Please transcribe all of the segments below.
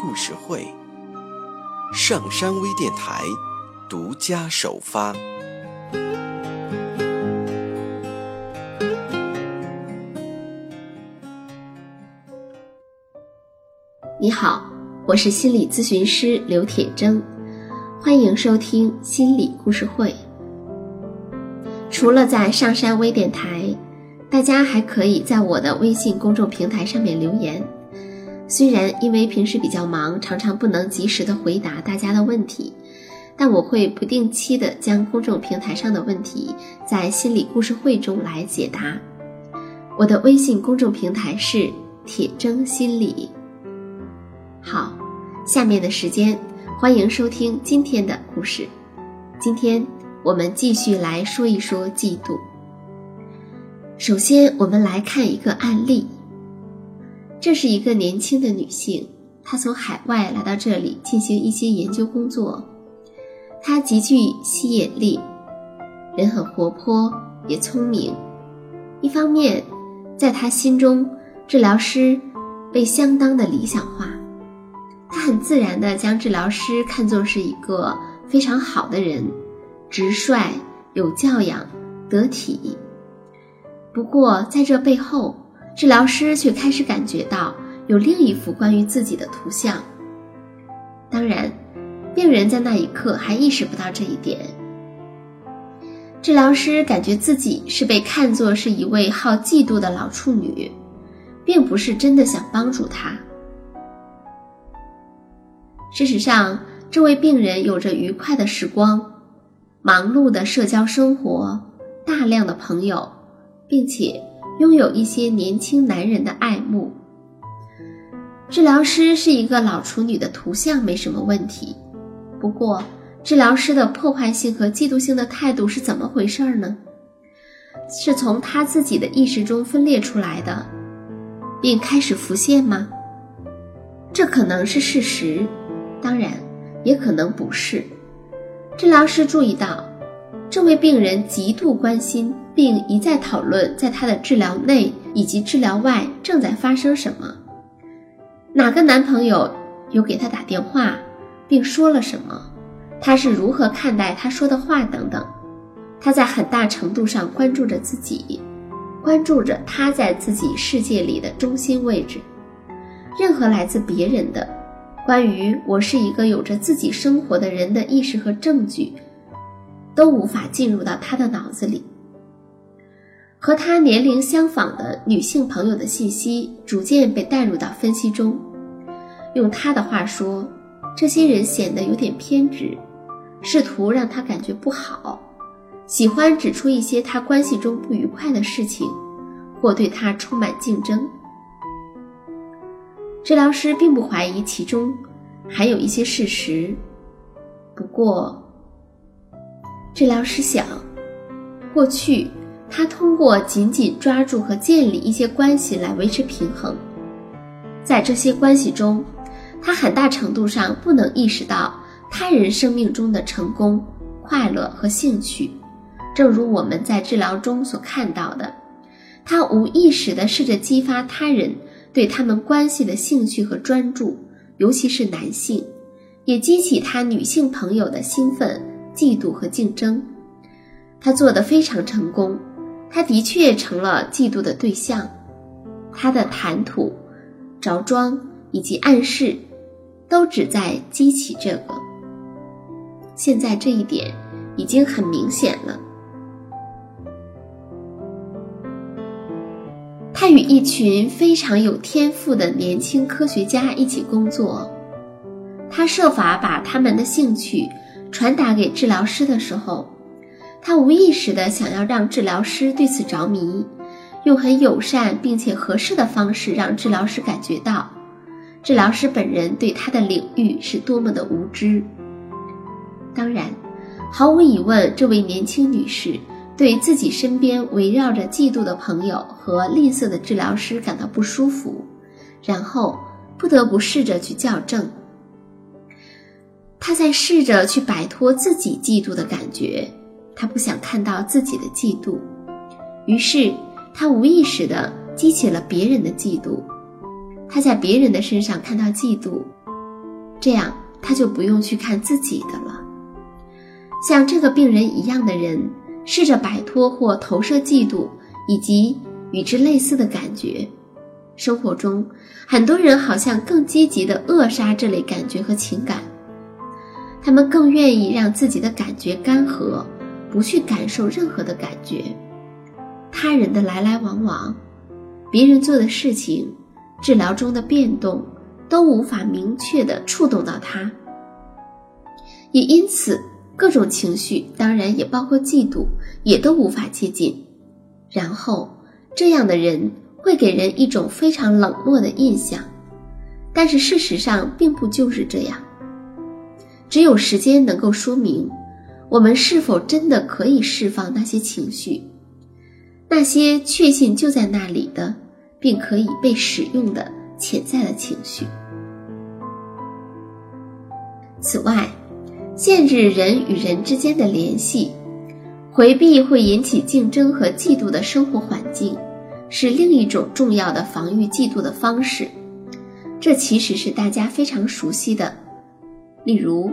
故事会，上山微电台独家首发。你好，我是心理咨询师刘铁铮，欢迎收听心理故事会。除了在上山微电台。大家还可以在我的微信公众平台上面留言。虽然因为平时比较忙，常常不能及时的回答大家的问题，但我会不定期的将公众平台上的问题在心理故事会中来解答。我的微信公众平台是铁铮心理。好，下面的时间欢迎收听今天的故事。今天我们继续来说一说嫉妒。首先，我们来看一个案例。这是一个年轻的女性，她从海外来到这里进行一些研究工作。她极具吸引力，人很活泼，也聪明。一方面，在她心中，治疗师被相当的理想化。她很自然地将治疗师看作是一个非常好的人，直率、有教养、得体。不过，在这背后，治疗师却开始感觉到有另一幅关于自己的图像。当然，病人在那一刻还意识不到这一点。治疗师感觉自己是被看作是一位好嫉妒的老处女，并不是真的想帮助他。事实上，这位病人有着愉快的时光，忙碌的社交生活，大量的朋友。并且拥有一些年轻男人的爱慕。治疗师是一个老处女的图像没什么问题，不过治疗师的破坏性和嫉妒性的态度是怎么回事呢？是从他自己的意识中分裂出来的，并开始浮现吗？这可能是事实，当然也可能不是。治疗师注意到，这位病人极度关心。并一再讨论，在他的治疗内以及治疗外正在发生什么。哪个男朋友有给他打电话，并说了什么？他是如何看待他说的话等等。他在很大程度上关注着自己，关注着他在自己世界里的中心位置。任何来自别人的关于我是一个有着自己生活的人的意识和证据，都无法进入到他的脑子里。和他年龄相仿的女性朋友的信息逐渐被带入到分析中。用他的话说，这些人显得有点偏执，试图让他感觉不好，喜欢指出一些他关系中不愉快的事情，或对他充满竞争。治疗师并不怀疑其中还有一些事实，不过，治疗师想，过去。他通过紧紧抓住和建立一些关系来维持平衡，在这些关系中，他很大程度上不能意识到他人生命中的成功、快乐和兴趣。正如我们在治疗中所看到的，他无意识地试着激发他人对他们关系的兴趣和专注，尤其是男性，也激起他女性朋友的兴奋、嫉妒和竞争。他做得非常成功。他的确成了嫉妒的对象，他的谈吐、着装以及暗示，都旨在激起这个。现在这一点已经很明显了。他与一群非常有天赋的年轻科学家一起工作，他设法把他们的兴趣传达给治疗师的时候。他无意识地想要让治疗师对此着迷，用很友善并且合适的方式让治疗师感觉到，治疗师本人对他的领域是多么的无知。当然，毫无疑问，这位年轻女士对自己身边围绕着嫉妒的朋友和吝啬的治疗师感到不舒服，然后不得不试着去校正。他在试着去摆脱自己嫉妒的感觉，他不想看到自己的嫉妒，于是他无意识地激起了别人的嫉妒。他在别人的身上看到嫉妒，这样他就不用去看自己的了。像这个病人一样的人，试着摆脱或投射嫉妒以及与之类似的感觉。生活中，很多人好像更积极地扼杀这类感觉和情感。他们更愿意让自己的感觉干涸，不去感受任何的感觉。他人的来来往往，别人做的事情，治疗中的变动，都无法明确的触动到他。也因此，各种情绪，当然也包括嫉妒，也都无法接近。然后，这样的人会给人一种非常冷漠的印象，但是事实上并不就是这样。只有时间能够说明，我们是否真的可以释放那些情绪，那些确信就在那里的，并可以被使用的潜在的情绪。此外，限制人与人之间的联系，回避会引起竞争和嫉妒的生活环境，是另一种重要的防御嫉妒的方式。这其实是大家非常熟悉的。例如，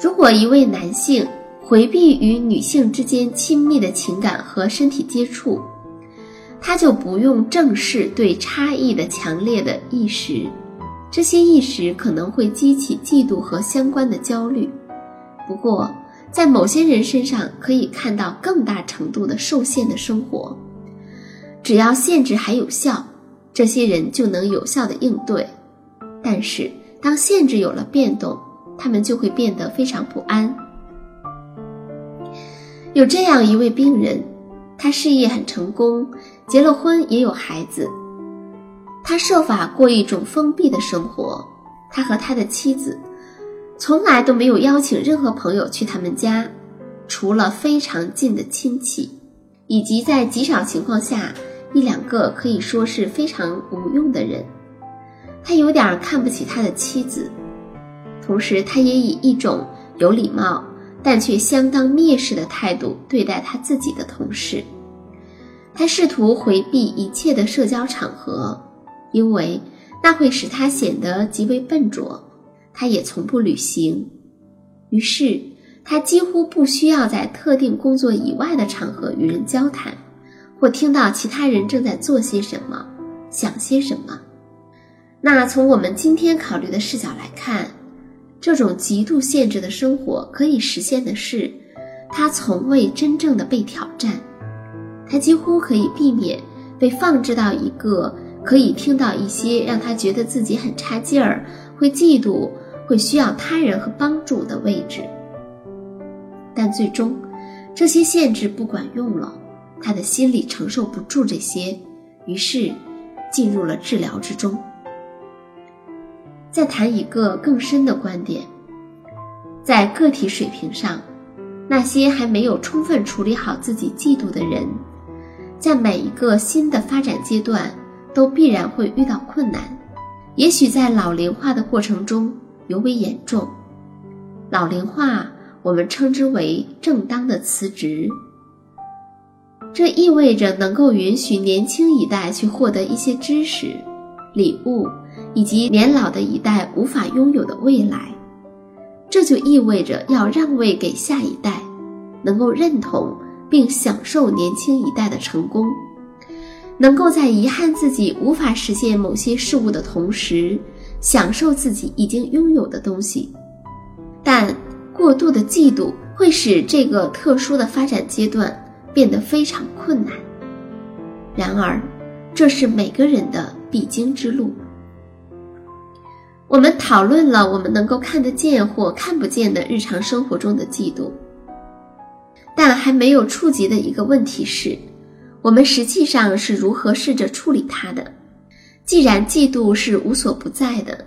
如果一位男性回避与女性之间亲密的情感和身体接触，他就不用正视对差异的强烈的意识，这些意识可能会激起嫉妒和相关的焦虑。不过，在某些人身上可以看到更大程度的受限的生活。只要限制还有效，这些人就能有效的应对。但是，当限制有了变动，他们就会变得非常不安。有这样一位病人，他事业很成功，结了婚，也有孩子。他设法过一种封闭的生活。他和他的妻子从来都没有邀请任何朋友去他们家，除了非常近的亲戚，以及在极少情况下一两个可以说是非常无用的人。他有点看不起他的妻子。同时，他也以一种有礼貌但却相当蔑视的态度对待他自己的同事。他试图回避一切的社交场合，因为那会使他显得极为笨拙。他也从不旅行，于是他几乎不需要在特定工作以外的场合与人交谈，或听到其他人正在做些什么、想些什么。那从我们今天考虑的视角来看。这种极度限制的生活可以实现的是，他从未真正的被挑战，他几乎可以避免被放置到一个可以听到一些让他觉得自己很差劲儿、会嫉妒、会需要他人和帮助的位置。但最终，这些限制不管用了，他的心理承受不住这些，于是进入了治疗之中。再谈一个更深的观点，在个体水平上，那些还没有充分处理好自己嫉妒的人，在每一个新的发展阶段都必然会遇到困难，也许在老龄化的过程中尤为严重。老龄化我们称之为正当的辞职，这意味着能够允许年轻一代去获得一些知识、礼物。以及年老的一代无法拥有的未来，这就意味着要让位给下一代，能够认同并享受年轻一代的成功，能够在遗憾自己无法实现某些事物的同时，享受自己已经拥有的东西。但过度的嫉妒会使这个特殊的发展阶段变得非常困难。然而，这是每个人的必经之路。我们讨论了我们能够看得见或看不见的日常生活中的嫉妒，但还没有触及的一个问题是：我们实际上是如何试着处理它的？既然嫉妒是无所不在的，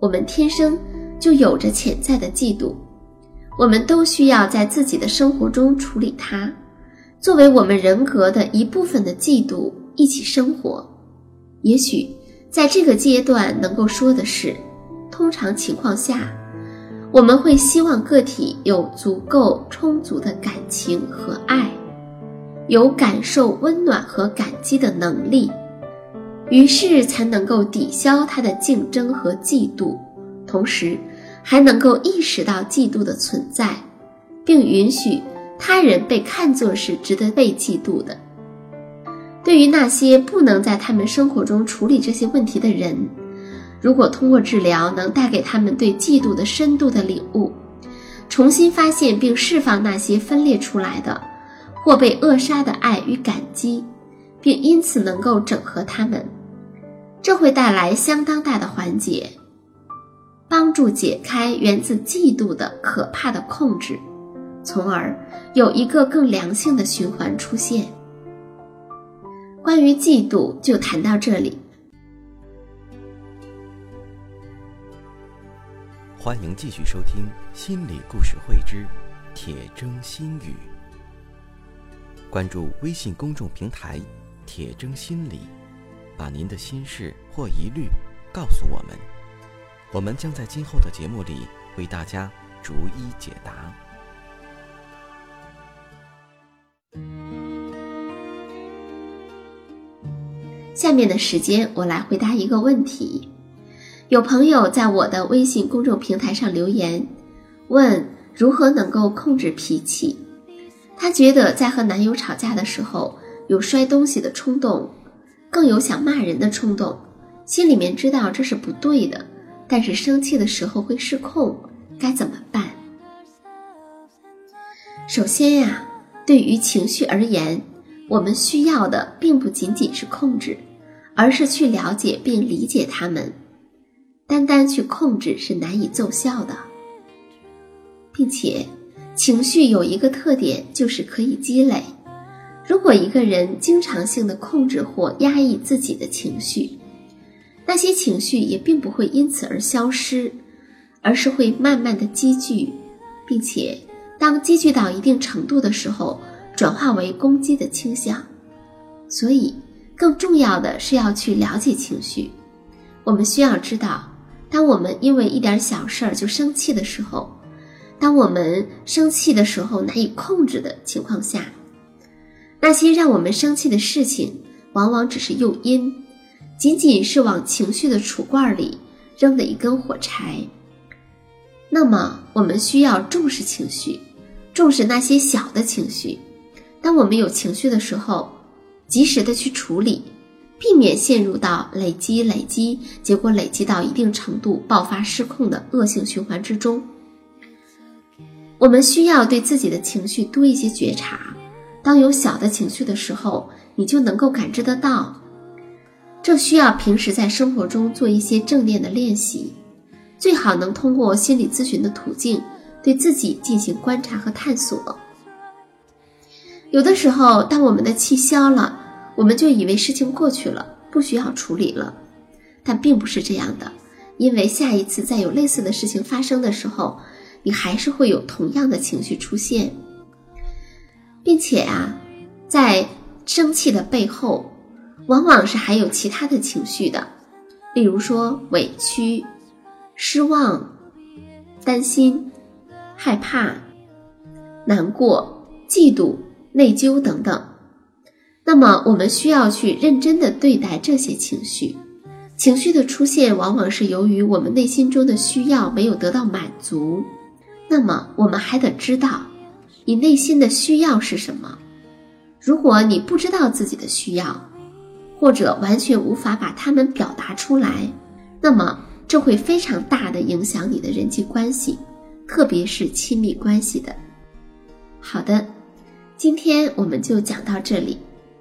我们天生就有着潜在的嫉妒，我们都需要在自己的生活中处理它，作为我们人格的一部分的嫉妒一起生活。也许在这个阶段能够说的是，通常情况下。我们会希望个体有足够充足的感情和爱，有感受温暖和感激的能力，于是才能够抵消他的竞争和嫉妒，同时还能够意识到嫉妒的存在，并允许他人被看作是值得被嫉妒的。对于那些不能在他们生活中处理这些问题的人。如果通过治疗能带给他们对嫉妒的深度的领悟，重新发现并释放那些分裂出来的或被扼杀的爱与感激，并因此能够整合他们，这会带来相当大的缓解，帮助解开源自嫉妒的可怕的控制，从而有一个更良性的循环出现。关于嫉妒，就谈到这里。欢迎继续收听心理故事会之铁铮心语。关注微信公众平台“铁铮心理”，把您的心事或疑虑告诉我们，我们将在今后的节目里为大家逐一解答。下面的时间，我来回答一个问题。有朋友在我的微信公众平台上留言，问如何能够控制脾气。她觉得在和男友吵架的时候，有摔东西的冲动，更有想骂人的冲动，心里面知道这是不对的，但是生气的时候会失控，该怎么办？首先呀，对于情绪而言，我们需要的并不仅仅是控制，而是去了解并理解他们。单单去控制是难以奏效的，并且情绪有一个特点，就是可以积累。如果一个人经常性的控制或压抑自己的情绪，那些情绪也并不会因此而消失，而是会慢慢的积聚，并且当积聚到一定程度的时候，转化为攻击的倾向。所以，更重要的是要去了解情绪。我们需要知道。当我们因为一点小事儿就生气的时候，当我们生气的时候难以控制的情况下，那些让我们生气的事情，往往只是诱因，仅仅是往情绪的储罐里扔的一根火柴。那么，我们需要重视情绪，重视那些小的情绪。当我们有情绪的时候，及时的去处理。避免陷入到累积、累积，结果累积到一定程度爆发失控的恶性循环之中。我们需要对自己的情绪多一些觉察。当有小的情绪的时候，你就能够感知得到。这需要平时在生活中做一些正念的练习，最好能通过心理咨询的途径对自己进行观察和探索。有的时候，当我们的气消了。我们就以为事情过去了，不需要处理了，但并不是这样的，因为下一次再有类似的事情发生的时候，你还是会有同样的情绪出现，并且啊，在生气的背后，往往是还有其他的情绪的，例如说委屈、失望、担心、害怕、难过、嫉妒、内疚等等。那么，我们需要去认真的对待这些情绪。情绪的出现，往往是由于我们内心中的需要没有得到满足。那么，我们还得知道，你内心的需要是什么。如果你不知道自己的需要，或者完全无法把它们表达出来，那么这会非常大的影响你的人际关系，特别是亲密关系的。好的，今天我们就讲到这里。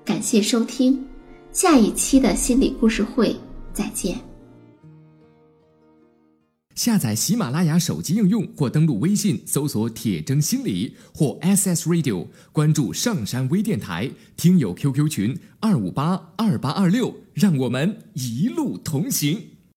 感谢收听，下一期的心理故事会再见。下载喜马拉雅手机应用或登录微信搜索“铁铮心理”或 SS Radio，关注上山微电台听友 QQ 群二五八二八二六。让我们一路同行。